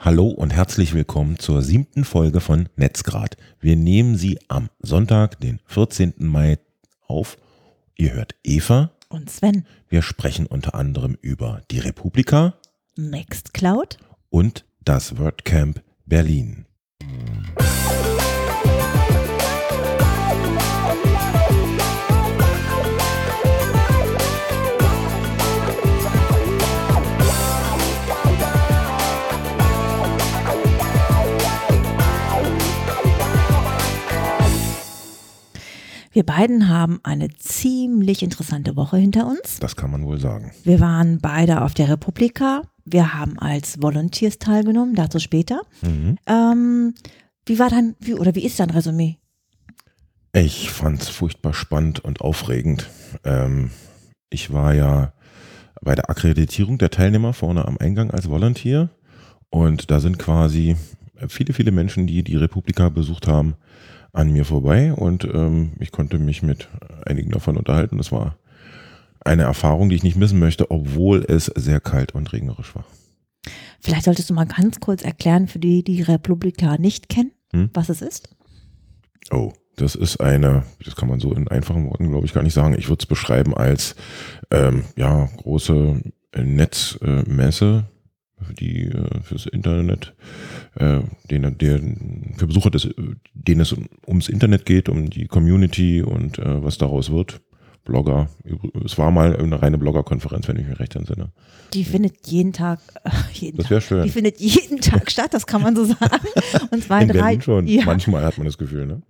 Hallo und herzlich willkommen zur siebten Folge von Netzgrad. Wir nehmen sie am Sonntag, den 14. Mai auf. Ihr hört Eva. Und Sven. Wir sprechen unter anderem über die Republika, Nextcloud und das WordCamp Berlin. Wir beiden haben eine ziemlich interessante Woche hinter uns. Das kann man wohl sagen. Wir waren beide auf der Republika. Wir haben als Volunteers teilgenommen, dazu später. Mhm. Ähm, wie war dann, wie, oder wie ist dein Resümee? Ich fand es furchtbar spannend und aufregend. Ähm, ich war ja bei der Akkreditierung der Teilnehmer vorne am Eingang als Volunteer und da sind quasi viele, viele Menschen, die die Republika besucht haben, an mir vorbei und ähm, ich konnte mich mit einigen davon unterhalten. Das war eine Erfahrung, die ich nicht missen möchte, obwohl es sehr kalt und regnerisch war. Vielleicht solltest du mal ganz kurz erklären, für die, die Republika nicht kennen, Hm? was es ist. Oh, das ist eine, das kann man so in einfachen Worten, glaube ich, gar nicht sagen. Ich würde es beschreiben als ähm, ja große Netzmesse, die äh, fürs Internet, äh, den, der, für Besucher, des, denen es ums Internet geht, um die Community und äh, was daraus wird. Blogger. Es war mal eine reine Bloggerkonferenz, wenn ich mich recht entsinne. Die findet jeden Tag, jeden Das wäre schön. Die findet jeden Tag statt, das kann man so sagen. Und zwar In drei, Berlin schon. Ja, Manchmal hat man das Gefühl, ne?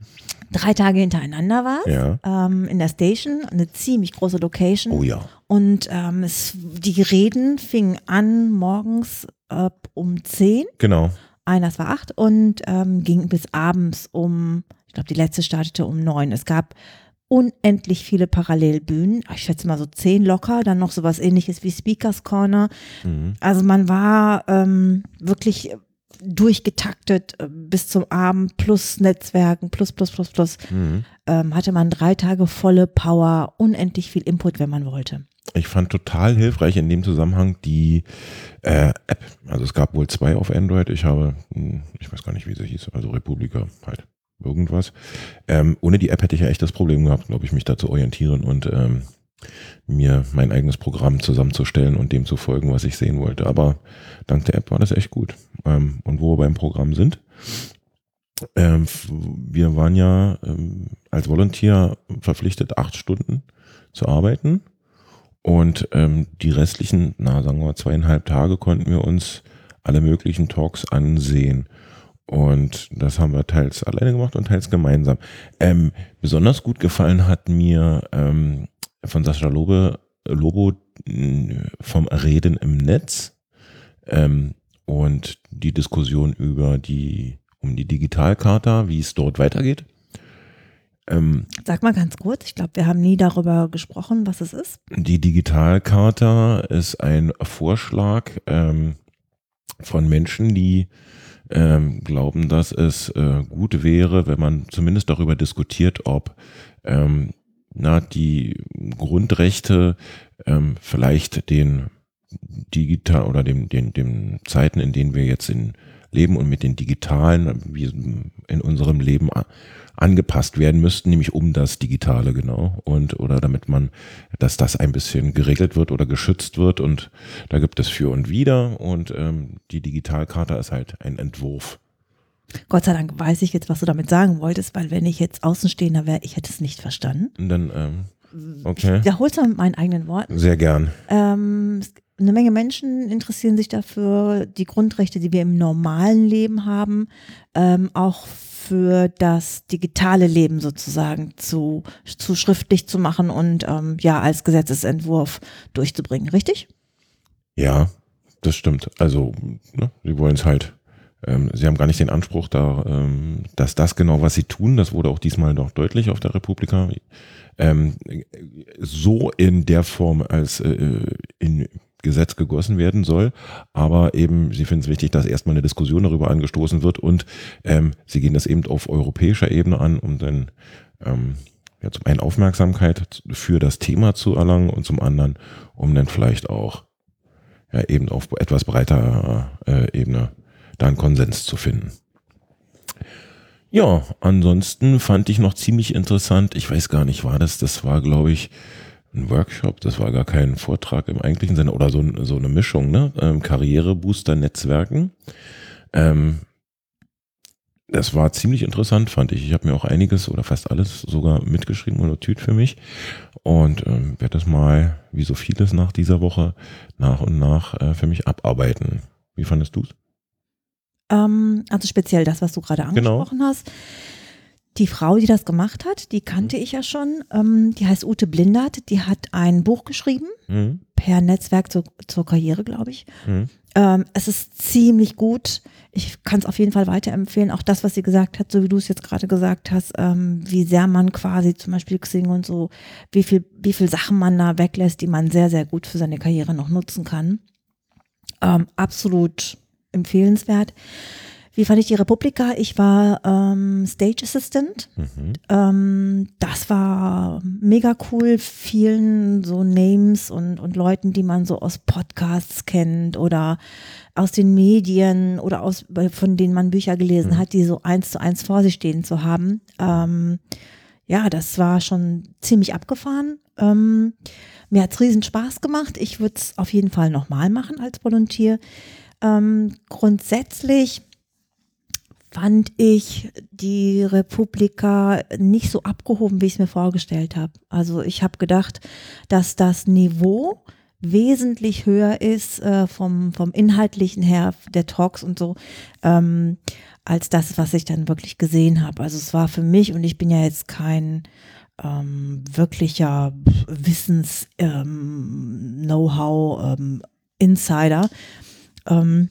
drei Tage hintereinander war es. Ja. Ähm, in der Station, eine ziemlich große Location. Oh ja. Und ähm, es, die Reden fingen an morgens äh, um 10, Genau. einer war 8 und ähm, ging bis abends um, ich glaube, die letzte startete um 9. Es gab unendlich viele Parallelbühnen, ich schätze mal so 10 locker, dann noch sowas ähnliches wie Speakers Corner. Mhm. Also man war ähm, wirklich durchgetaktet äh, bis zum Abend plus Netzwerken plus plus plus plus Mhm. ähm, hatte man drei Tage volle Power, unendlich viel Input, wenn man wollte. Ich fand total hilfreich in dem Zusammenhang die äh, App. Also es gab wohl zwei auf Android. Ich habe, hm, ich weiß gar nicht, wie sie hieß, also Republika halt irgendwas. Ähm, ohne die App hätte ich ja echt das Problem gehabt, glaube ich, mich da zu orientieren und ähm, mir mein eigenes Programm zusammenzustellen und dem zu folgen, was ich sehen wollte. Aber dank der App war das echt gut. Ähm, und wo wir beim Programm sind, ähm, wir waren ja ähm, als Volunteer verpflichtet, acht Stunden zu arbeiten. Und ähm, die restlichen, na sagen wir zweieinhalb Tage konnten wir uns alle möglichen Talks ansehen. Und das haben wir teils alleine gemacht und teils gemeinsam. Ähm, besonders gut gefallen hat mir ähm, von Sascha Lobe, Lobo vom Reden im Netz ähm, und die Diskussion über die, um die Digitalkarte, wie es dort weitergeht. Ähm, Sag mal ganz kurz, ich glaube, wir haben nie darüber gesprochen, was es ist. Die Digitalkarte ist ein Vorschlag ähm, von Menschen, die ähm, glauben, dass es äh, gut wäre, wenn man zumindest darüber diskutiert, ob ähm, na, die Grundrechte ähm, vielleicht den digital oder dem, den, den Zeiten, in denen wir jetzt in leben und mit den digitalen, wie in unserem Leben angepasst werden müssten, nämlich um das Digitale genau und oder damit man, dass das ein bisschen geregelt wird oder geschützt wird und da gibt es für und wider und ähm, die Digitalkarte ist halt ein Entwurf. Gott sei Dank weiß ich jetzt, was du damit sagen wolltest, weil wenn ich jetzt Außenstehender wäre, ich hätte es nicht verstanden. Und dann, ähm, okay, Ich wiederhole es mal mit meinen eigenen Worten. sehr gern. Ähm, eine Menge Menschen interessieren sich dafür, die Grundrechte, die wir im normalen Leben haben, ähm, auch für das digitale Leben sozusagen zu, zu schriftlich zu machen und ähm, ja als Gesetzesentwurf durchzubringen, richtig? Ja, das stimmt. Also, ne, sie wollen es halt. Ähm, sie haben gar nicht den Anspruch, da, ähm, dass das genau, was sie tun, das wurde auch diesmal noch deutlich auf der Republika, ähm, so in der Form als äh, in Gesetz gegossen werden soll. Aber eben, sie finden es wichtig, dass erstmal eine Diskussion darüber angestoßen wird und ähm, sie gehen das eben auf europäischer Ebene an, um dann ähm, ja, zum einen Aufmerksamkeit für das Thema zu erlangen und zum anderen, um dann vielleicht auch ja, eben auf etwas breiter äh, Ebene da einen Konsens zu finden. Ja, ansonsten fand ich noch ziemlich interessant, ich weiß gar nicht, war das, das war glaube ich ein Workshop, das war gar kein Vortrag im eigentlichen Sinne oder so, so eine Mischung, ne? Ähm, Karrierebooster Netzwerken. Ähm, das war ziemlich interessant, fand ich. Ich habe mir auch einiges oder fast alles sogar mitgeschrieben oder Tüt für mich und ähm, werde das mal, wie so vieles nach dieser Woche, nach und nach äh, für mich abarbeiten. Wie fandest du es? Ähm, also speziell das, was du gerade Genau. angesprochen hast. Die Frau, die das gemacht hat, die kannte ich ja schon. Ähm, die heißt Ute Blindert. Die hat ein Buch geschrieben Mhm. per Netzwerk zur, zur Karriere, glaube ich. Mhm. Ähm, es ist ziemlich gut. Ich kann es auf jeden Fall weiterempfehlen. Auch das, was sie gesagt hat, so wie du es jetzt gerade gesagt hast, ähm, wie sehr man quasi zum Beispiel Xing und so, wie viel, wie viel Sachen man da weglässt, die man sehr, sehr gut für seine Karriere noch nutzen kann. Ähm, absolut empfehlenswert. Wie fand ich die Republika? Ich war ähm, Stage Assistant. Mhm. Ähm, das war mega cool. Vielen so Names und, und Leuten, die man so aus Podcasts kennt oder aus den Medien oder aus, von denen man Bücher gelesen hat, die so eins zu eins vor sich stehen zu haben. Ähm, ja, das war schon ziemlich abgefahren. Ähm, mir hat's riesen Spaß gemacht. Ich würde es auf jeden Fall nochmal machen als Volontier. Ähm, grundsätzlich fand ich die Republika nicht so abgehoben, wie ich es mir vorgestellt habe. Also ich habe gedacht, dass das Niveau wesentlich höher ist äh, vom, vom Inhaltlichen her der Talks und so, ähm, als das, was ich dann wirklich gesehen habe. Also es war für mich, und ich bin ja jetzt kein ähm, wirklicher Wissens-Know-how ähm, Insider, ähm,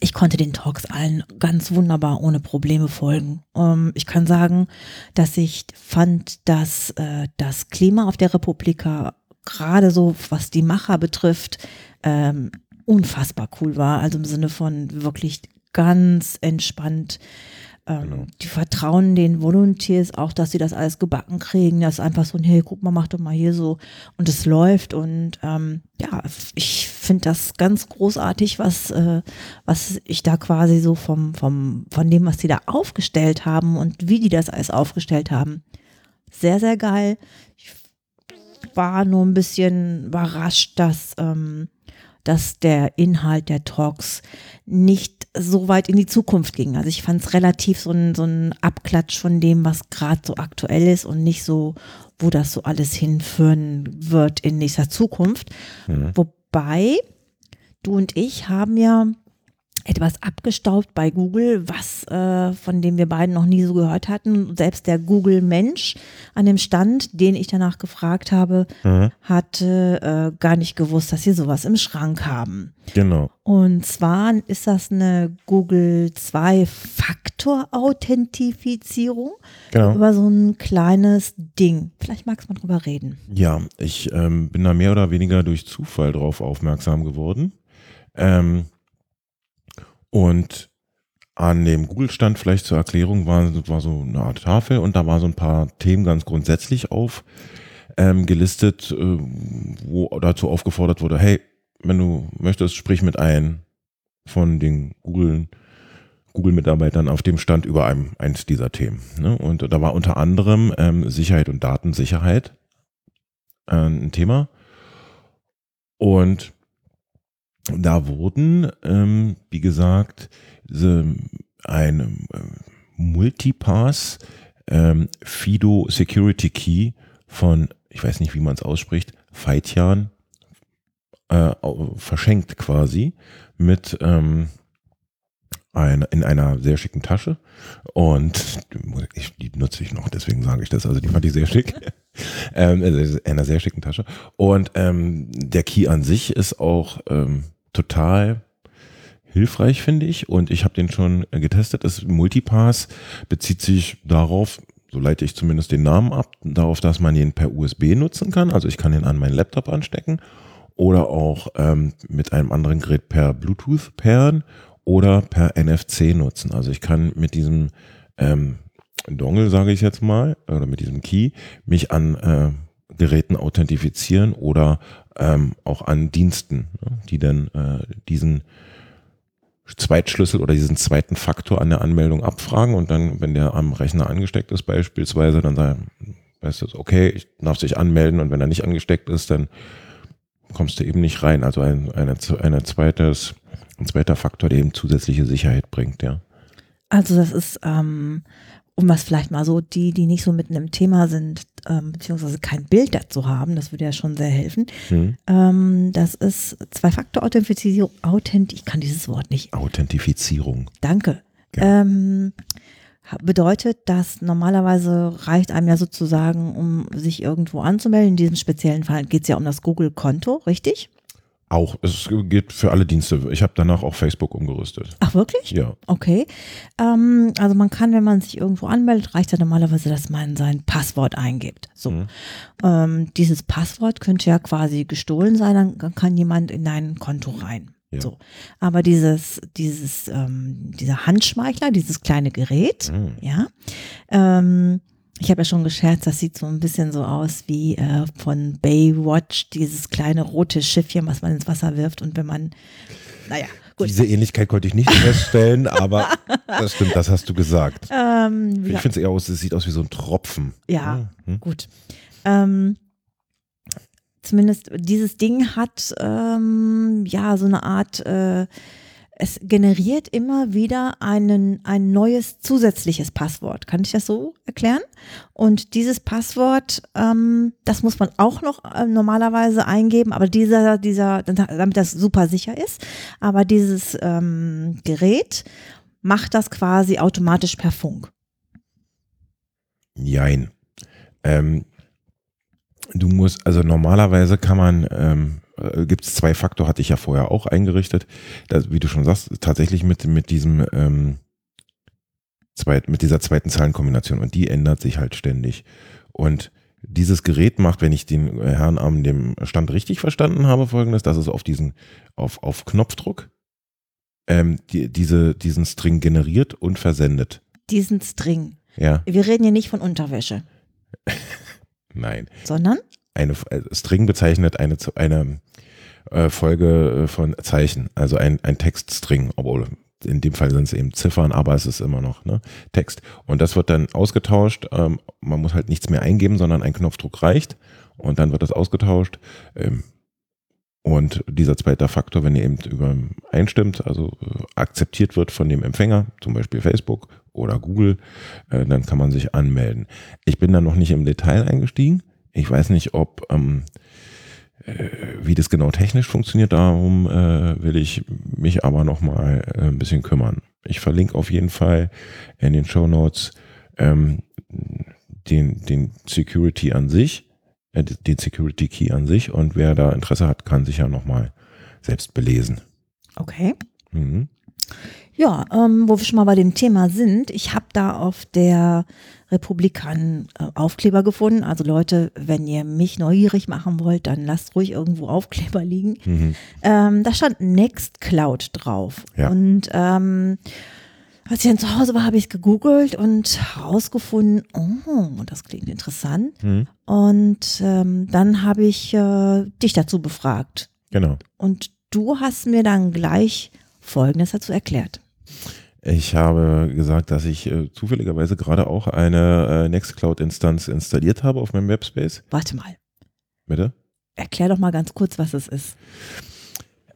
ich konnte den Talks allen ganz wunderbar ohne Probleme folgen. Ähm, ich kann sagen, dass ich fand, dass äh, das Klima auf der Republika gerade so, was die Macher betrifft, ähm, unfassbar cool war. Also im Sinne von wirklich ganz entspannt. Ähm, Genau. Die vertrauen den Volunteers auch, dass sie das alles gebacken kriegen. Das ist einfach so ein, hey, guck mal, mach doch mal hier so. Und es läuft. Und ähm, ja, ich finde das ganz großartig, was, äh, was ich da quasi so vom, vom, von dem, was die da aufgestellt haben und wie die das alles aufgestellt haben. Sehr, sehr geil. Ich war nur ein bisschen überrascht, dass, ähm, dass der Inhalt der Talks nicht so weit in die Zukunft ging. Also ich fand es relativ so ein, so ein Abklatsch von dem, was gerade so aktuell ist und nicht so, wo das so alles hinführen wird in nächster Zukunft. Mhm. Wobei, du und ich haben ja etwas abgestaubt bei Google, was äh, von dem wir beiden noch nie so gehört hatten. Selbst der Google-Mensch an dem Stand, den ich danach gefragt habe, Mhm. hatte äh, gar nicht gewusst, dass sie sowas im Schrank haben. Genau. Und zwar ist das eine Google 2 Faktor-Authentifizierung Genau. über so ein kleines Ding. Vielleicht magst du mal drüber reden. Ja, ich ähm, bin da mehr oder weniger durch Zufall drauf aufmerksam geworden. Ähm, und an dem Google-Stand vielleicht zur Erklärung war, war so eine Art Tafel und da war so ein paar Themen ganz grundsätzlich auf ähm, gelistet, äh, wo dazu aufgefordert wurde, hey, wenn du möchtest, sprich mit einem von den Google Google-Mitarbeitern auf dem Stand über einem, eins dieser Themen. Ne? Und da war unter anderem ähm, Sicherheit und Datensicherheit äh, ein Thema. Und da wurden, ähm, wie gesagt, ein äh, Multipass ähm, Fido Security Key von, ich weiß nicht, wie man es ausspricht, Feitjan äh, verschenkt quasi mit ähm, ein, in einer sehr schicken Tasche und ich, die nutze ich noch, deswegen sage ich das. Also die fand ich sehr schick. ähm, also in einer sehr schicken Tasche. Und ähm, der Key an sich ist auch ähm, total hilfreich, finde ich. Und ich habe den schon getestet. Das Multipass bezieht sich darauf, so leite ich zumindest den Namen ab, darauf, dass man ihn per USB nutzen kann. Also ich kann ihn an meinen Laptop anstecken oder auch ähm, mit einem anderen Gerät per Bluetooth pairen oder per NFC nutzen. Also ich kann mit diesem ähm, Dongle, sage ich jetzt mal, oder mit diesem Key mich an äh, Geräten authentifizieren oder ähm, auch an Diensten, ne, die dann äh, diesen Zweitschlüssel oder diesen zweiten Faktor an der Anmeldung abfragen und dann, wenn der am Rechner angesteckt ist beispielsweise, dann sagen, weißt du, okay, ich darf sich anmelden und wenn er nicht angesteckt ist, dann kommst du eben nicht rein. Also ein, eine, eine zweites, ein zweiter Faktor, der eben zusätzliche Sicherheit bringt, ja. Also das ist, ähm, um was vielleicht mal so, die, die nicht so mitten im Thema sind, ähm, beziehungsweise kein Bild dazu haben, das würde ja schon sehr helfen. Hm. Ähm, das ist Zwei-Faktor-Authentifizierung, Authent ich kann dieses Wort nicht. Authentifizierung. Danke. Ja. Ähm, bedeutet, dass normalerweise reicht einem ja sozusagen, um sich irgendwo anzumelden. In diesem speziellen Fall geht es ja um das Google-Konto, richtig? Auch, es geht für alle Dienste. Ich habe danach auch Facebook umgerüstet. Ach, wirklich? Ja. Okay. Ähm, also man kann, wenn man sich irgendwo anmeldet, reicht ja normalerweise, dass man sein Passwort eingibt. So. Mhm. Ähm, dieses Passwort könnte ja quasi gestohlen sein, dann- kann jemand in dein Konto rein. Ja. So. Aber dieses, dieses, ähm, dieser Handschmeichler, dieses kleine Gerät, Mhm. ja, ähm, ich habe ja schon gescherzt, das sieht so ein bisschen so aus wie äh, von Baywatch, dieses kleine rote Schiffchen, was man ins Wasser wirft und wenn man, naja, gut. Diese Ähnlichkeit konnte ich nicht feststellen, aber das stimmt, das hast du gesagt. Ähm, Ich ja, finde es eher aus, es sieht aus wie so ein Tropfen. ja, Hm? gut. Ähm, zumindest dieses Ding hat ähm, ja so eine Art, äh, es generiert immer wieder einen, ein neues zusätzliches Passwort. Kann ich das so erklären? Und dieses Passwort, ähm, das muss man auch noch äh, normalerweise eingeben, aber dieser, dieser, damit das super sicher ist, aber dieses ähm, Gerät macht das quasi automatisch per Funk. Jein. Ähm, du musst, also normalerweise kann man, ähm, gibt es zwei Faktor, hatte ich ja vorher auch eingerichtet. Das, wie du schon sagst, tatsächlich mit, mit diesem ähm, zweit, mit dieser zweiten Zahlenkombination und die ändert sich halt ständig. Und dieses Gerät macht, wenn ich den Herrn am dem Stand richtig verstanden habe, folgendes, dass es auf diesen, auf, auf Knopfdruck ähm, die, diese, diesen String generiert und versendet. Diesen String. Ja, Wir reden hier nicht von Unterwäsche, nein. sondern eine äh, String bezeichnet eine, eine äh, Folge äh, von Zeichen, also ein, ein Textstring, obwohl in dem Fall sind es eben Ziffern, aber es ist immer noch ne, Text. Und das wird dann ausgetauscht. Ähm, man muss halt nichts mehr eingeben, sondern ein Knopfdruck reicht und dann wird das ausgetauscht. Ähm, und dieser zweite Faktor, wenn er eben über einstimmt, also äh, akzeptiert wird von dem Empfänger, zum Beispiel Facebook oder Google, dann kann man sich anmelden. Ich bin da noch nicht im Detail eingestiegen. Ich weiß nicht, ob ähm, äh, wie das genau technisch funktioniert. Darum äh, will ich mich aber noch mal äh, ein bisschen kümmern. Ich verlinke auf jeden Fall in den Show Notes ähm, den, den Security an sich, äh, den Security Key an sich. Und wer da Interesse hat, kann sich ja noch mal selbst belesen. okay. Mhm. Ja, ähm, wo wir schon mal bei dem Thema sind, ich habe da auf der Republik einen äh, Aufkleber gefunden. Also Leute, wenn ihr mich neugierig machen wollt, dann lasst ruhig irgendwo Aufkleber liegen. Mhm. Ähm, da stand Nextcloud drauf. Ja. Und ähm, als ich dann zu Hause war, habe ich gegoogelt und herausgefunden, oh, das klingt interessant. Mhm. Und ähm, dann habe ich äh, dich dazu befragt. Genau. Und du hast mir dann gleich Folgendes dazu erklärt. Ich habe gesagt, dass ich äh, zufälligerweise gerade auch eine äh, Nextcloud-Instanz installiert habe auf meinem Webspace. Warte mal, Bitte? erklär doch mal ganz kurz, was es ist.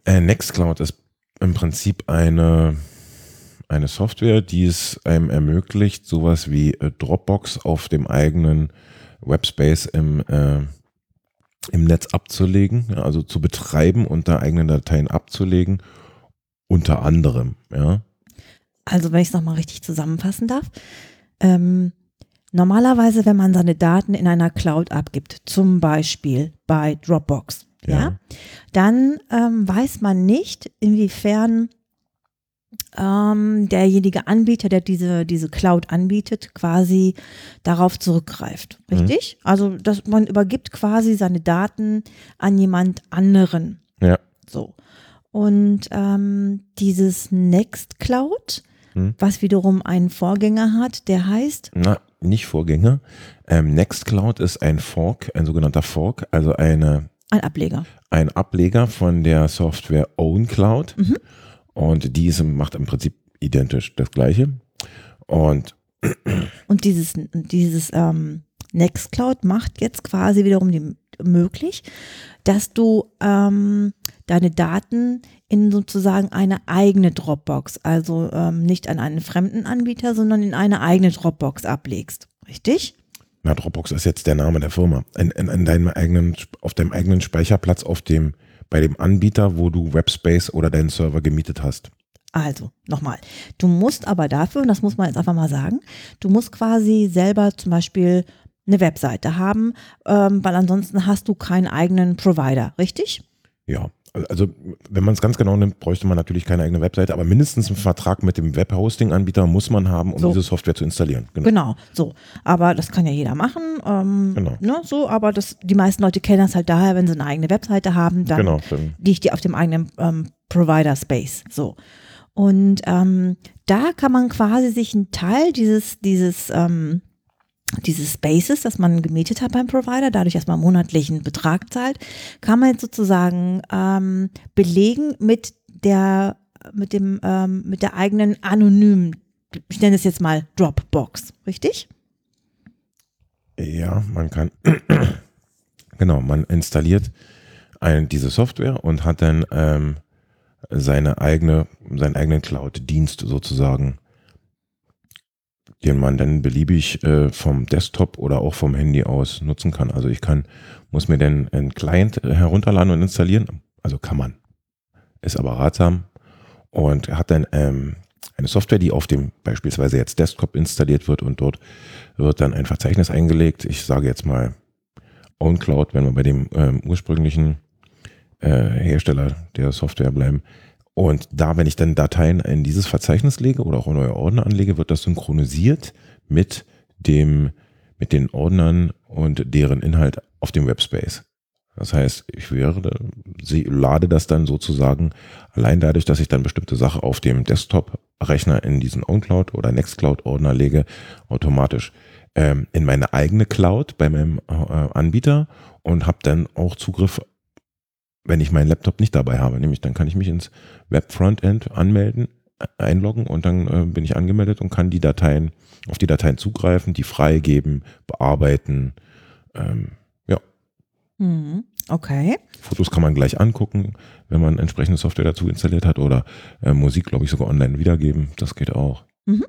Äh, Nextcloud ist im Prinzip eine, eine Software, die es einem ermöglicht, sowas wie äh, Dropbox auf dem eigenen Webspace im, äh, im Netz abzulegen, also zu betreiben und da eigene Dateien abzulegen, unter anderem. Ja. Also, wenn ich es nochmal richtig zusammenfassen darf. Ähm, normalerweise, wenn man seine Daten in einer Cloud abgibt, zum Beispiel bei Dropbox, ja, Ja. dann ähm, weiß man nicht, inwiefern ähm, derjenige Anbieter, der diese, diese Cloud anbietet, quasi darauf zurückgreift. Richtig? Also, dass man übergibt quasi seine Daten an jemand anderen. Ja. So. Und ähm, dieses Nextcloud, Hm. was wiederum einen Vorgänger hat, der heißt, Na, nicht Vorgänger. Ähm, Nextcloud ist ein Fork, ein sogenannter Fork, also eine, ein Ableger. ein Ableger von der Software OwnCloud. Mhm. Und die ist, macht im Prinzip identisch das gleiche. Und, und dieses, dieses ähm, Nextcloud macht jetzt quasi wiederum die, möglich, dass du ähm, deine Daten in sozusagen eine eigene Dropbox, also ähm, nicht an einen fremden Anbieter, sondern in eine eigene Dropbox ablegst. Richtig? Na, Dropbox ist jetzt der Name der Firma. In, in, in deinem eigenen, auf deinem eigenen Speicherplatz auf dem, bei dem Anbieter, wo du Webspace oder deinen Server gemietet hast. Also, nochmal. Du musst aber dafür, und das muss man jetzt einfach mal sagen, du musst quasi selber zum Beispiel eine Webseite haben, ähm, weil ansonsten hast du keinen eigenen Provider, richtig? Ja, also wenn man es ganz genau nimmt, bräuchte man natürlich keine eigene Webseite, aber mindestens einen Vertrag mit dem Webhosting-Anbieter muss man haben, um so. diese Software zu installieren. Genau. genau. so. Aber das kann ja jeder machen. Ähm, genau. Ne, so, aber das, die meisten Leute kennen das halt daher, wenn sie eine eigene Webseite haben, dann genau, liegt die auf dem eigenen ähm, Provider-Space. So. Und ähm, da kann man quasi sich einen Teil dieses, dieses ähm, dieses Spaces, das man gemietet hat beim Provider, dadurch, man monatlichen Betrag zahlt, kann man jetzt sozusagen ähm, belegen mit der, mit dem, ähm, mit der eigenen anonymen, ich nenne es jetzt mal Dropbox, richtig? Ja, man kann, genau, man installiert ein, diese Software und hat dann ähm, seine eigene, seinen eigenen Cloud-Dienst sozusagen den man dann beliebig äh, vom Desktop oder auch vom Handy aus nutzen kann. Also ich kann, muss mir dann einen Client herunterladen und installieren. Also kann man. Ist aber ratsam und hat dann ähm, eine Software, die auf dem beispielsweise jetzt Desktop installiert wird und dort wird dann ein Verzeichnis eingelegt. Ich sage jetzt mal OwnCloud, wenn wir bei dem ähm, ursprünglichen äh, Hersteller der Software bleiben. Und da, wenn ich dann Dateien in dieses Verzeichnis lege oder auch in neue Ordner anlege, wird das synchronisiert mit dem, mit den Ordnern und deren Inhalt auf dem Webspace. Das heißt, ich werde, lade das dann sozusagen allein dadurch, dass ich dann bestimmte Sachen auf dem Desktop-Rechner in diesen OwnCloud oder Nextcloud-Ordner lege, automatisch ähm, in meine eigene Cloud bei meinem äh, Anbieter und habe dann auch Zugriff wenn ich meinen Laptop nicht dabei habe. Nämlich dann kann ich mich ins Web-Frontend anmelden, einloggen und dann äh, bin ich angemeldet und kann die Dateien, auf die Dateien zugreifen, die freigeben, bearbeiten. Ähm, ja. Mhm. Okay. Fotos kann man gleich angucken, wenn man entsprechende Software dazu installiert hat oder äh, Musik, glaube ich, sogar online wiedergeben. Das geht auch. Mhm.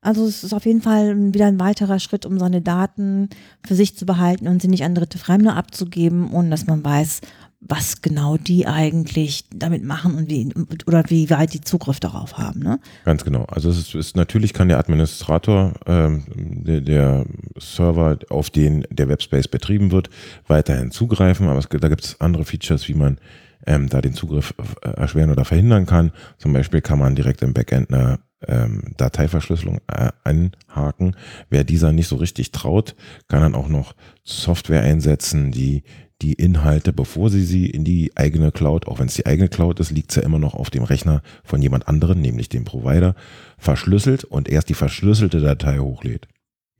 Also es ist auf jeden Fall wieder ein weiterer Schritt, um seine Daten für sich zu behalten und sie nicht an dritte Fremde abzugeben, ohne dass man weiß, was genau die eigentlich damit machen und wie oder wie weit die Zugriff darauf haben. Ne? Ganz genau. Also es ist, ist natürlich kann der Administrator ähm, der, der, Server, auf den der Webspace betrieben wird, weiterhin zugreifen, aber es, da gibt es andere Features, wie man ähm, da den Zugriff äh, erschweren oder verhindern kann. Zum Beispiel kann man direkt im Backend eine ähm, Dateiverschlüsselung äh, anhaken. Wer dieser nicht so richtig traut, kann dann auch noch Software einsetzen, die die Inhalte, bevor sie sie in die eigene Cloud, auch wenn es die eigene Cloud ist, liegt sie ja immer noch auf dem Rechner von jemand anderem, nämlich dem Provider, verschlüsselt und erst die verschlüsselte Datei hochlädt,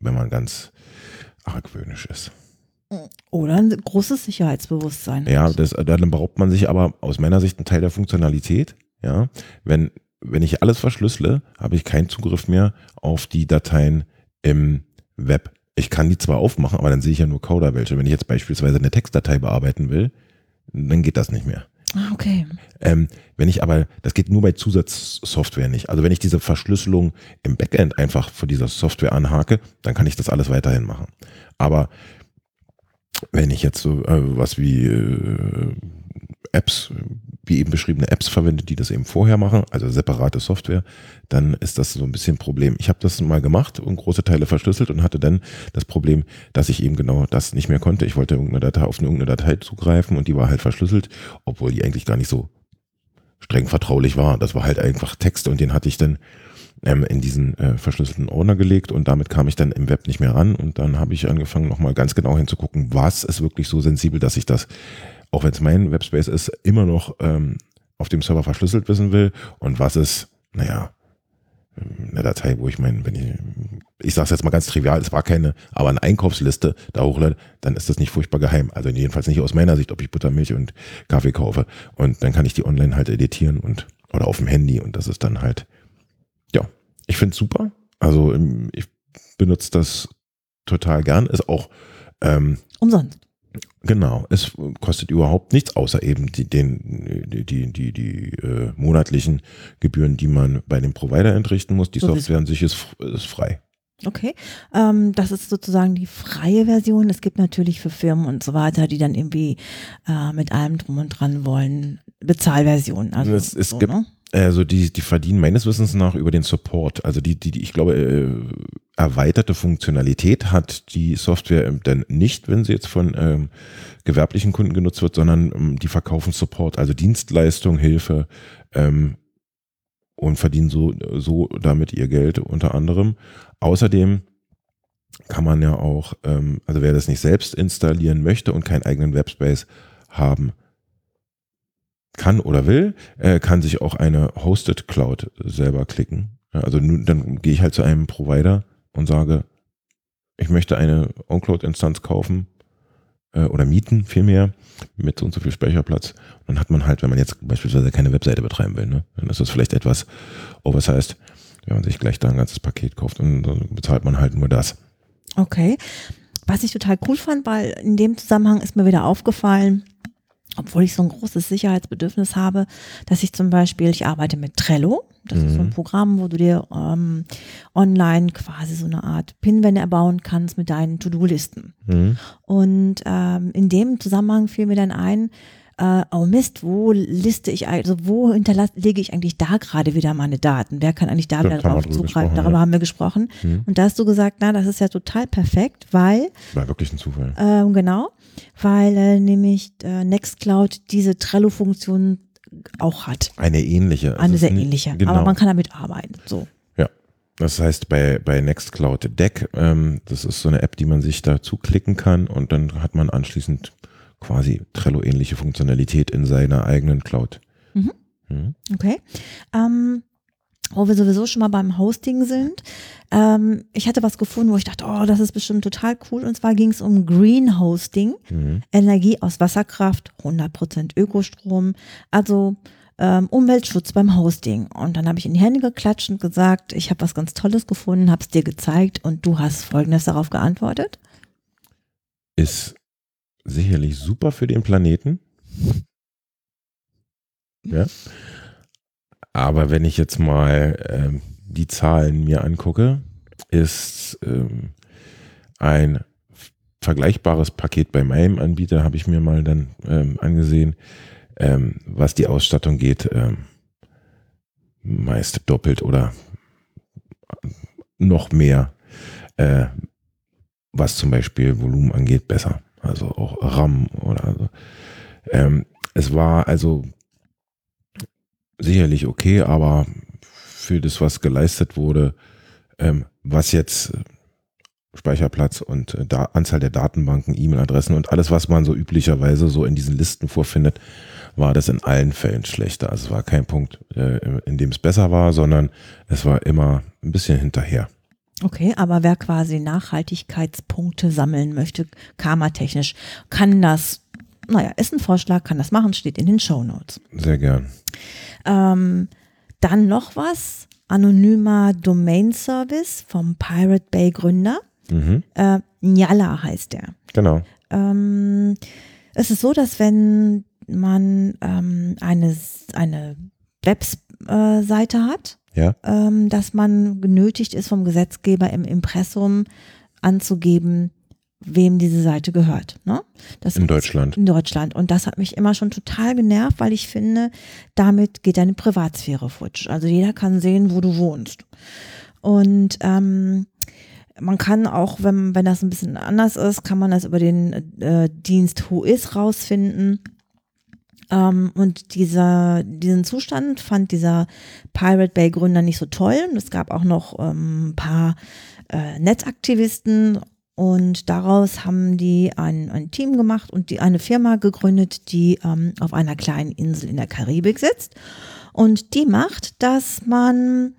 wenn man ganz argwöhnisch ist. Oder ein großes Sicherheitsbewusstsein. Ja, das, dann beraubt man sich aber aus meiner Sicht einen Teil der Funktionalität. Ja, wenn, wenn ich alles verschlüssele, habe ich keinen Zugriff mehr auf die Dateien im Web. Ich kann die zwar aufmachen, aber dann sehe ich ja nur Coder-welche. Wenn ich jetzt beispielsweise eine Textdatei bearbeiten will, dann geht das nicht mehr. Ah, okay. Ähm, wenn ich aber, das geht nur bei Zusatzsoftware nicht. Also wenn ich diese Verschlüsselung im Backend einfach für diese Software anhake, dann kann ich das alles weiterhin machen. Aber wenn ich jetzt so äh, was wie äh, Apps wie eben beschriebene Apps verwendet, die das eben vorher machen, also separate Software, dann ist das so ein bisschen ein Problem. Ich habe das mal gemacht und große Teile verschlüsselt und hatte dann das Problem, dass ich eben genau das nicht mehr konnte. Ich wollte irgendeine Datei auf irgendeine Datei zugreifen und die war halt verschlüsselt, obwohl die eigentlich gar nicht so streng vertraulich war. Das war halt einfach Text und den hatte ich dann ähm, in diesen äh, verschlüsselten Ordner gelegt und damit kam ich dann im Web nicht mehr ran und dann habe ich angefangen nochmal ganz genau hinzugucken, was ist wirklich so sensibel, dass ich das auch wenn es mein Webspace ist, immer noch ähm, auf dem Server verschlüsselt wissen will und was ist, naja, eine Datei, wo ich meine, wenn ich, ich sage es jetzt mal ganz trivial, es war keine, aber eine Einkaufsliste da hochlade, dann ist das nicht furchtbar geheim. Also jedenfalls nicht aus meiner Sicht, ob ich Buttermilch und Kaffee kaufe. Und dann kann ich die online halt editieren und oder auf dem Handy und das ist dann halt, ja, ich finde es super. Also ähm, ich benutze das total gern. Ist auch ähm, Umsonst. Genau, es kostet überhaupt nichts, außer eben die, den, die, die, die, die äh, monatlichen Gebühren, die man bei dem Provider entrichten muss. Die So Software an sich ist, ist frei. Okay, ähm, das ist sozusagen die freie Version. Es gibt natürlich für Firmen und so weiter, die dann irgendwie äh, mit allem drum und dran wollen, Bezahlversionen. Also Es- es so, gibt- ne? Also die, die verdienen meines Wissens nach über den Support. Also die, die, die ich glaube, äh, erweiterte Funktionalität hat die Software ähm, dann nicht, wenn sie jetzt von ähm, gewerblichen Kunden genutzt wird, sondern ähm, die verkaufen Support, also Dienstleistung, Hilfe ähm, und verdienen so, so damit ihr Geld unter anderem. Außerdem kann man ja auch, ähm, also wer das nicht selbst installieren möchte und keinen eigenen Webspace haben kann oder will, äh, kann sich auch eine Hosted Cloud selber klicken. Ja, also nun, dann gehe ich halt zu einem Provider und sage, ich möchte eine OnCloud-Instanz kaufen äh, oder mieten vielmehr mit so und so viel Speicherplatz. Und dann hat man halt, wenn man jetzt beispielsweise keine Webseite betreiben will, ne, dann ist das vielleicht etwas oversized, wenn man sich gleich da ein ganzes Paket kauft und dann bezahlt man halt nur das. Okay. Was ich total cool fand, weil in dem Zusammenhang ist mir wieder aufgefallen, obwohl ich so ein großes Sicherheitsbedürfnis habe, dass ich zum Beispiel, ich arbeite mit Trello. Das ist so ein Mhm. Programm, wo du dir ähm, online quasi so eine Art Pinwände erbauen kannst mit deinen To-Do-Listen. Mhm. Und ähm, in dem Zusammenhang fiel mir dann ein, äh, oh Mist, wo liste ich, also wo hinterlasse, lege ich eigentlich da gerade wieder meine Daten? Wer kann eigentlich da wieder drauf zugreifen? Darüber ja. haben wir gesprochen. Mhm. Und da hast du gesagt, na, das ist ja total perfekt, weil, War wirklich ein Zufall. ähm, genau, weil äh, nämlich äh, Nextcloud diese Trello-Funktion auch hat. Eine ähnliche. also Eine es sehr ähnliche. Genau. Aber man kann damit arbeiten. So. Ja, das heißt bei, bei Nextcloud Deck, ähm, das ist so eine App, die man sich dazu klicken kann und dann hat man anschließend quasi Trello-ähnliche Funktionalität in seiner eigenen Cloud. Mhm. Mhm. Okay. Ähm, wo wir sowieso schon mal beim Hosting sind. Ähm, ich hatte was gefunden, wo ich dachte, oh, das ist bestimmt total cool. Und zwar ging es um Green Hosting, Mhm. Energie aus Wasserkraft, 100% Ökostrom, also ähm, Umweltschutz beim Hosting. Und dann habe ich in die Hände geklatscht und gesagt, ich habe was ganz Tolles gefunden, habe es dir gezeigt und du hast Folgendes darauf geantwortet. Ist sicherlich super für den Planeten. Ja. Aber wenn ich jetzt mal ähm, die Zahlen mir angucke, ist ähm, ein vergleichbares Paket bei meinem Anbieter, habe ich mir mal dann ähm, angesehen, ähm, was die Ausstattung geht, ähm, meist doppelt oder noch mehr, äh, was zum Beispiel Volumen angeht, besser. Also auch RAM oder so. Ähm, es war also sicherlich okay, aber für das, was geleistet wurde, ähm, was jetzt äh, Speicherplatz und äh, da Anzahl der Datenbanken, E-Mail-Adressen und alles, was man so üblicherweise so in diesen Listen vorfindet, war das in allen Fällen schlechter. Also es war kein Punkt, äh, in dem es besser war, sondern es war immer ein bisschen hinterher. Okay, aber wer quasi Nachhaltigkeitspunkte sammeln möchte, karmatechnisch, kann das, naja, ist ein Vorschlag, kann das machen, steht in den Show Notes. Sehr gern. Ähm, dann noch was, anonymer Domain Service vom Pirate Bay Gründer. Mhm. Äh, Nyala heißt der. Genau. Ähm, es ist so, dass wenn man ähm, eine, eine Webseite hat, Ja. ähm, dass man genötigt ist, vom Gesetzgeber im Impressum anzugeben, wem diese Seite gehört. Ne? Das In Deutschland. In Deutschland. Und das hat mich immer schon total genervt, weil ich finde, damit geht deine Privatsphäre futsch. Also jeder kann sehen, wo du wohnst. Und ähm, man kann auch, wenn, wenn das ein bisschen anders ist, kann man das über den äh, Dienst Whois rausfinden. Ähm, und dieser, diesen Zustand fand dieser Pirate Bay Gründer nicht so toll. Und es gab auch noch ähm, ein paar äh, Netzaktivisten und daraus haben die ein, ein Team gemacht und die eine Firma gegründet, die ähm, auf einer kleinen Insel in der Karibik sitzt. Und die macht, dass man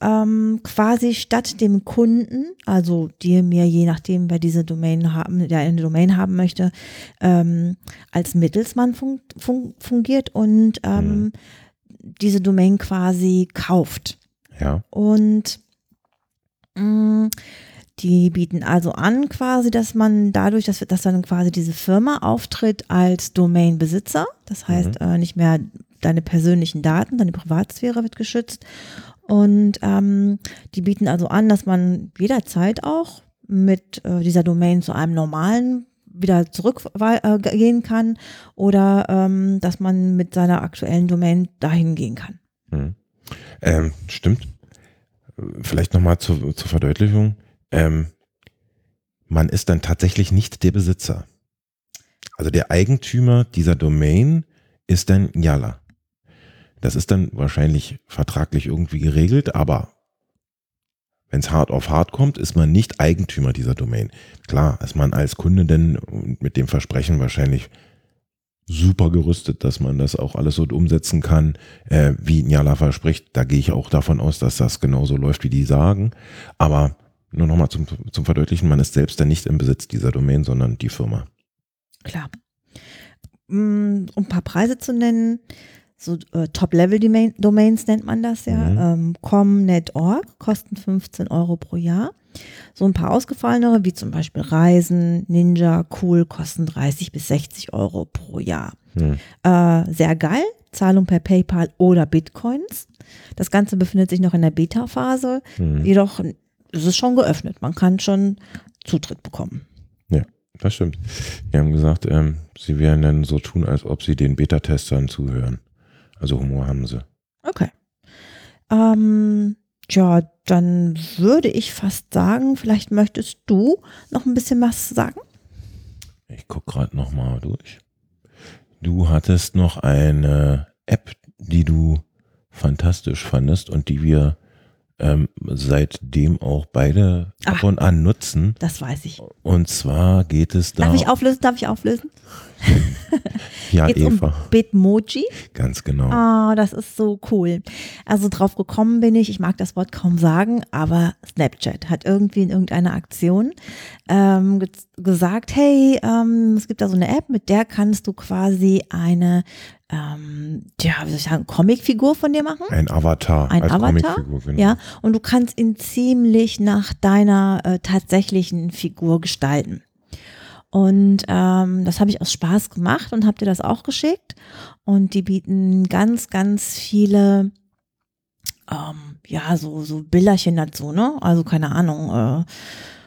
ähm, quasi statt dem Kunden, also dir mir, je nachdem, wer diese Domain haben, der eine Domain haben möchte, ähm, als Mittelsmann fun fun fungiert und ähm, diese Domain quasi kauft. Ja. Und mh, die bieten also an quasi, dass man dadurch, dass, dass dann quasi diese Firma auftritt als Domainbesitzer. Das heißt, äh, nicht mehr deine persönlichen Daten, deine Privatsphäre wird geschützt. Und ähm, die bieten also an, dass man jederzeit auch mit äh, dieser Domain zu einem normalen wieder zurückgehen kann oder ähm, dass man mit seiner aktuellen Domain dahin gehen kann. Hm. Ähm, stimmt. Vielleicht nochmal zur, zur Verdeutlichung. Ähm, man ist dann tatsächlich nicht der Besitzer. Also der Eigentümer dieser Domain ist dann Yala. Das ist dann wahrscheinlich vertraglich irgendwie geregelt, aber wenn es hart auf hart kommt, ist man nicht Eigentümer dieser Domain. Klar, ist man als Kunde denn mit dem Versprechen wahrscheinlich super gerüstet, dass man das auch alles so umsetzen kann, äh, wie Njala verspricht. Da gehe ich auch davon aus, dass das genauso läuft, wie die sagen. Aber nur nochmal zum, zum Verdeutlichen, man ist selbst dann nicht im Besitz dieser Domain, sondern die Firma. Klar. Mm, Um ein paar Preise zu nennen, so äh, Top-Level-Domains nennt man das ja. Mhm. Ähm, com.net.org kosten 15 Euro pro Jahr. So ein paar ausgefallenere, wie zum Beispiel Reisen, Ninja, Cool, kosten 30 bis 60 Euro pro Jahr. Hm. Äh, sehr geil. Zahlung per PayPal oder Bitcoins. Das Ganze befindet sich noch in der Beta-Phase. Hm. Jedoch ist es schon geöffnet. Man kann schon Zutritt bekommen. Ja, das stimmt. Die haben gesagt, ähm, sie werden dann so tun, als ob sie den Beta-Testern zuhören. Also Humor haben sie. Okay. Ähm, tja, dann würde ich fast sagen, vielleicht möchtest du noch ein bisschen was sagen? Ich gucke gerade nochmal durch. Du hattest noch eine App, die du fantastisch fandest und die wir ähm, seitdem auch beide Ah. ab und an nutzen. Das weiß ich. Und zwar geht es da. Darf ich auflösen? Darf ich auflösen? ja, Geht's Eva. um Bitmoji? Ganz genau. Ah, das ist so cool. Also drauf gekommen bin ich, ich mag das Wort kaum sagen, aber Snapchat hat irgendwie in irgendeiner Aktion ähm, ge gesagt, hey, ähm, es gibt da so eine App, mit der kannst du quasi eine, ähm, ja, wie soll ich sagen, Comicfigur von dir machen. Ein Avatar. Ein Avatar, genau. Ja, und du kannst ihn ziemlich nach deiner äh, tatsächlichen Figur gestalten. Und ähm, das habe ich aus Spaß gemacht und habe dir das auch geschickt. Und die bieten ganz, ganz viele, ähm, ja, so, so Bilderchen dazu, ne? Also keine Ahnung, äh,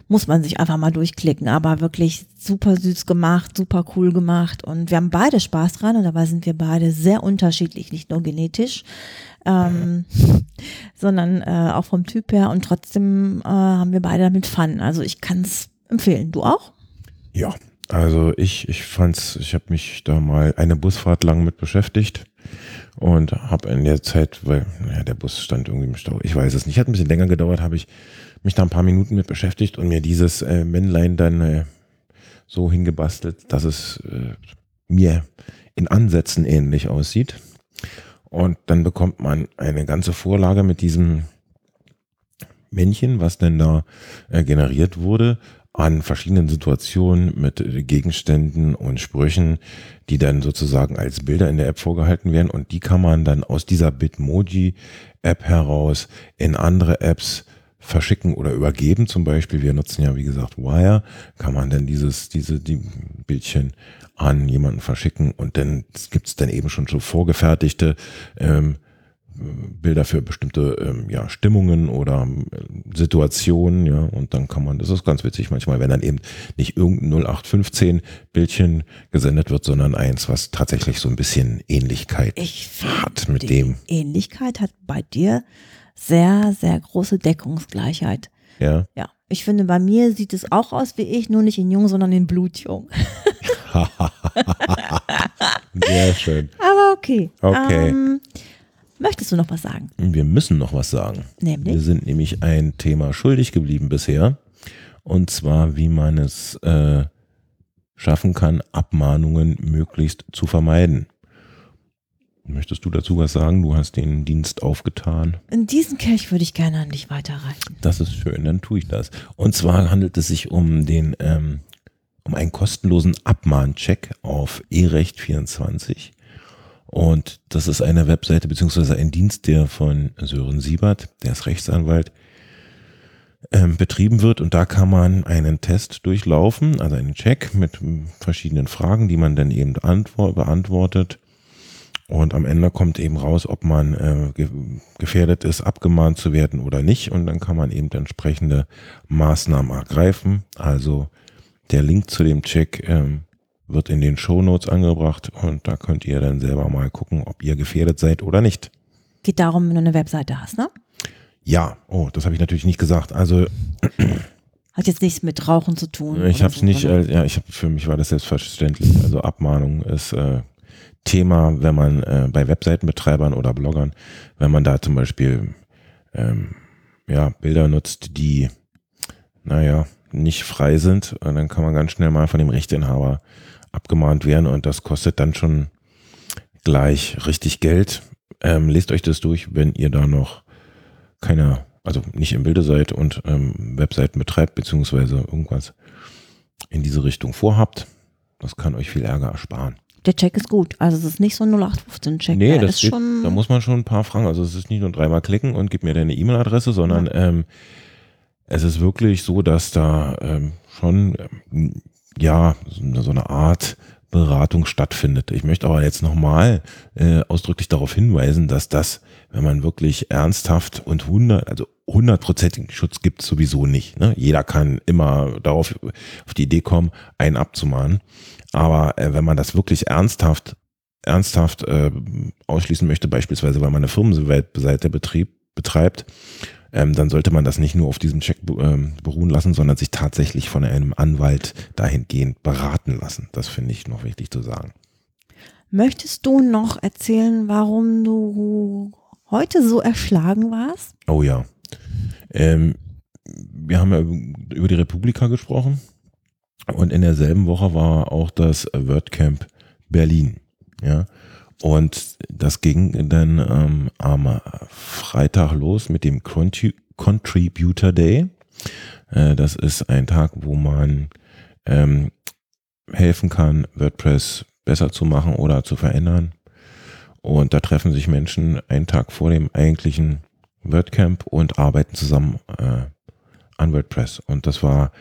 muss man sich einfach mal durchklicken, aber wirklich super süß gemacht, super cool gemacht und wir haben beide Spaß dran und dabei sind wir beide sehr unterschiedlich, nicht nur genetisch, ähm, sondern äh, auch vom Typ her und trotzdem äh, haben wir beide damit Fun. Also ich kann es empfehlen. Du auch? Ja, also ich, ich fand's, ich habe mich da mal eine Busfahrt lang mit beschäftigt und habe in der Zeit, weil ja, der Bus stand irgendwie im Stau, ich weiß es nicht, hat ein bisschen länger gedauert, habe ich mich da ein paar Minuten mit beschäftigt und mir dieses äh, Männlein dann äh, so hingebastelt, dass es äh, mir in Ansätzen ähnlich aussieht. Und dann bekommt man eine ganze Vorlage mit diesem Männchen, was denn da äh, generiert wurde, an verschiedenen Situationen mit Gegenständen und Sprüchen, die dann sozusagen als Bilder in der App vorgehalten werden. Und die kann man dann aus dieser Bitmoji-App heraus in andere Apps verschicken oder übergeben. Zum Beispiel, wir nutzen ja wie gesagt Wire, kann man dann dieses, diese die Bildchen an jemanden verschicken? Und dann gibt es dann eben schon so vorgefertigte ähm, Bilder für bestimmte ähm, ja, Stimmungen oder ähm, Situationen, ja, und dann kann man, das ist ganz witzig manchmal, wenn dann eben nicht irgendein 0815 Bildchen gesendet wird, sondern eins, was tatsächlich so ein bisschen Ähnlichkeit Ich hat mit dem, Ähnlichkeit hat bei dir sehr, sehr große Deckungsgleichheit. ja. Ja, ich finde, bei mir sieht es auch aus wie ich, nur nicht in jung, sondern in blutjung. Sehr schön. Aber okay. Okay. Ähm, möchtest du noch was sagen? Wir müssen noch was sagen. Wir Nämlich? sind nämlich ein Thema schuldig geblieben bisher. Und zwar, wie man es äh, schaffen kann, Abmahnungen möglichst zu vermeiden. Möchtest du dazu was sagen? Du hast den Dienst aufgetan. In diesen Kelch würde ich gerne an dich weiterreichen. Das ist schön, dann tue ich das. Und zwar handelt es sich um den, ähm, um einen kostenlosen Abmahncheck auf E-Recht 24. Und das ist eine Webseite beziehungsweise ein Dienst, der von Sören Siebert, der ist Rechtsanwalt, ähm, betrieben wird. Und da kann man einen Test durchlaufen, also einen Check mit verschiedenen Fragen, die man dann eben beantwortet. Und am Ende kommt eben raus, ob man äh, ge gefährdet ist, abgemahnt zu werden oder nicht. Und dann kann man eben entsprechende Maßnahmen ergreifen. Also der Link zu dem Check ähm, wird in den Show Notes angebracht und da könnt ihr dann selber mal gucken, ob ihr gefährdet seid oder nicht. Geht darum, wenn du eine Webseite hast, ne? Ja, oh, das habe ich natürlich nicht gesagt. Also hat jetzt nichts mit Rauchen zu tun. Ich habe es so, nicht, äh, ja, ich habe für mich war das selbstverständlich. Also Abmahnung ist äh, Thema, wenn man äh, bei Webseitenbetreibern oder Bloggern, wenn man da zum Beispiel ähm, ja, Bilder nutzt, die, naja, nicht frei sind, dann kann man ganz schnell mal von dem Rechteinhaber abgemahnt werden und das kostet dann schon gleich richtig Geld. Ähm, lest euch das durch, wenn ihr da noch keine, also nicht im Bilde seid und ähm, Webseiten betreibt, beziehungsweise irgendwas in diese Richtung vorhabt. Das kann euch viel Ärger ersparen der Check ist gut. Also es ist nicht so ein 0815-Check. Nee, das ist schon da muss man schon ein paar Fragen. Also es ist nicht nur dreimal klicken und gib mir deine E-Mail-Adresse, sondern ja. ähm, es ist wirklich so, dass da ähm, schon ähm, ja so eine Art Beratung stattfindet. Ich möchte aber jetzt nochmal äh, ausdrücklich darauf hinweisen, dass das, wenn man wirklich ernsthaft und 100, also hundertprozentigen Schutz gibt sowieso nicht. Ne? Jeder kann immer darauf auf die Idee kommen, einen abzumahnen. Aber äh, wenn man das wirklich ernsthaft, ernsthaft äh, ausschließen möchte, beispielsweise weil man eine Firmenseite betrieb, betreibt, ähm, dann sollte man das nicht nur auf diesem Check ähm, beruhen lassen, sondern sich tatsächlich von einem Anwalt dahingehend beraten lassen. Das finde ich noch wichtig zu sagen. Möchtest du noch erzählen, warum du heute so erschlagen warst? Oh ja. Ähm, wir haben ja über die Republika gesprochen. Und in derselben Woche war auch das WordCamp Berlin. Ja. Und das ging dann ähm, am Freitag los mit dem Contributor Day. Äh, das ist ein Tag, wo man ähm, helfen kann, WordPress besser zu machen oder zu verändern. Und da treffen sich Menschen einen Tag vor dem eigentlichen WordCamp und arbeiten zusammen äh, an WordPress. Und das war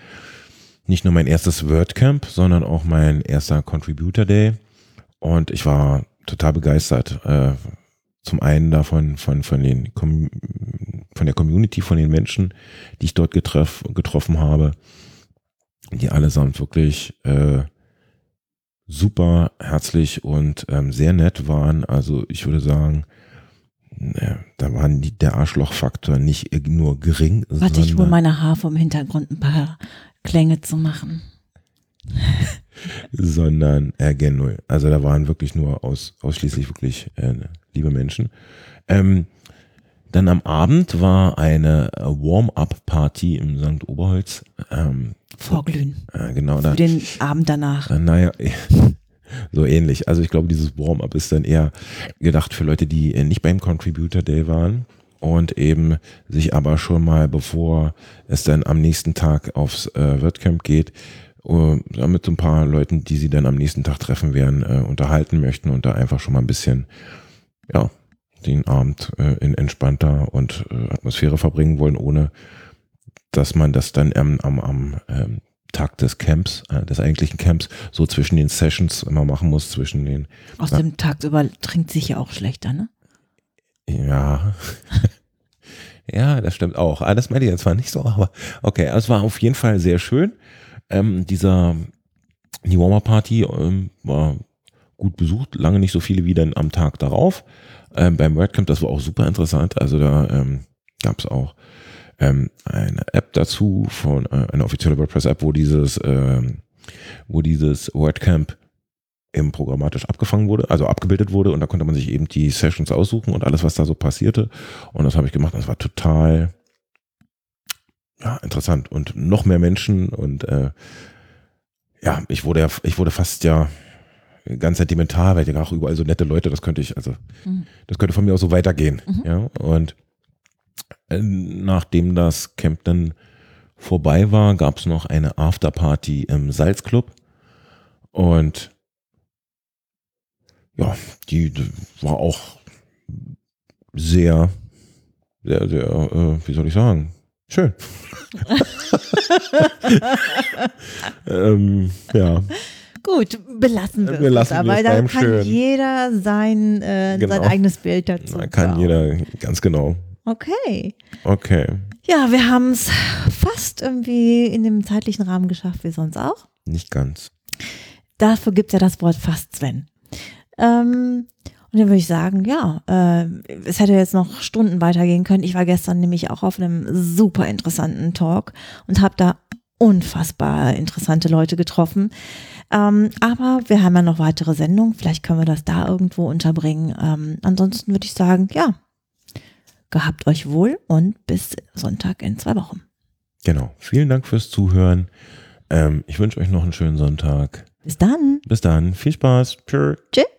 nicht nur mein erstes WordCamp, sondern auch mein erster Contributor Day. Und ich war total begeistert. Äh, zum einen davon, von, von, den, von der Community, von den Menschen, die ich dort getreff, getroffen habe, die allesamt wirklich äh, super herzlich und ähm, sehr nett waren. Also ich würde sagen, äh, da war der Arschlochfaktor nicht nur gering. Warte, ich hole meine Haar vom Hintergrund ein paar Klänge zu machen. sondern äh, gen Null. Also da waren wirklich nur aus, ausschließlich wirklich äh, liebe Menschen. Ähm, dann am Abend war eine Warm-up-Party im St. Oberholz. Ähm, Vorglühen. Äh, genau. Für den Abend danach. Äh, naja, so ähnlich. Also ich glaube, dieses Warm-up ist dann eher gedacht für Leute, die äh, nicht beim Contributor Day waren und eben sich aber schon mal, bevor es dann am nächsten Tag aufs äh, WordCamp geht, uh, mit so ein paar Leuten, die sie dann am nächsten Tag treffen werden, äh, unterhalten möchten und da einfach schon mal ein bisschen, ja, den Abend äh, in entspannter und äh, Atmosphäre verbringen wollen, ohne dass man das dann ähm, am, am ähm, Tag des Camps, äh, des eigentlichen Camps, so zwischen den Sessions immer machen muss, zwischen den. Außerdem tagsüber trinkt sich ja auch schlechter, ne? Ja. ja, das stimmt auch. Ah, das meinte ich jetzt zwar nicht so, aber okay. Es war auf jeden Fall sehr schön. Ähm, dieser, die Warmer Party ähm, war gut besucht, lange nicht so viele wie dann am Tag darauf. Ähm, beim WordCamp, das war auch super interessant. Also da ähm, gab es auch ähm, eine App dazu, von äh, eine offizielle WordPress-App, wo dieses, ähm, wo dieses WordCamp eben programmatisch abgefangen wurde, also abgebildet wurde und da konnte man sich eben die Sessions aussuchen und alles, was da so passierte. Und das habe ich gemacht. Das war total ja, interessant und noch mehr Menschen und äh, ja, ich wurde ja, ich wurde fast ja ganz sentimental, weil ja auch überall so nette Leute, das könnte ich, also mhm. das könnte von mir auch so weitergehen. Mhm. Ja, und nachdem das Camp dann vorbei war, gab es noch eine Afterparty im Salzclub und ja, die war auch sehr, sehr, sehr, äh, wie soll ich sagen, schön. ähm, ja. Gut, belassen wir, Belassen es es Da kann Schön. jeder sein, äh, Genau. sein eigenes Bild dazu. Da kann jeder, ganz genau. Okay. Okay. Ja, wir haben es fast irgendwie in dem zeitlichen Rahmen geschafft, wie sonst auch. Nicht ganz. Dafür gibt es ja das Wort fast Sven. Ähm, und dann würde ich sagen, ja, äh, es hätte jetzt noch Stunden weitergehen können. Ich war gestern nämlich auch auf einem super interessanten Talk und habe da unfassbar interessante Leute getroffen. Ähm, aber wir haben ja noch weitere Sendungen. Vielleicht können wir das da irgendwo unterbringen. Ähm, ansonsten würde ich sagen, ja, gehabt euch wohl und bis Sonntag in zwei Wochen. Genau. Vielen Dank fürs Zuhören. Ähm, ich wünsche euch noch einen schönen Sonntag. Bis dann. Bis dann. Viel Spaß. Tschö. Tschüss.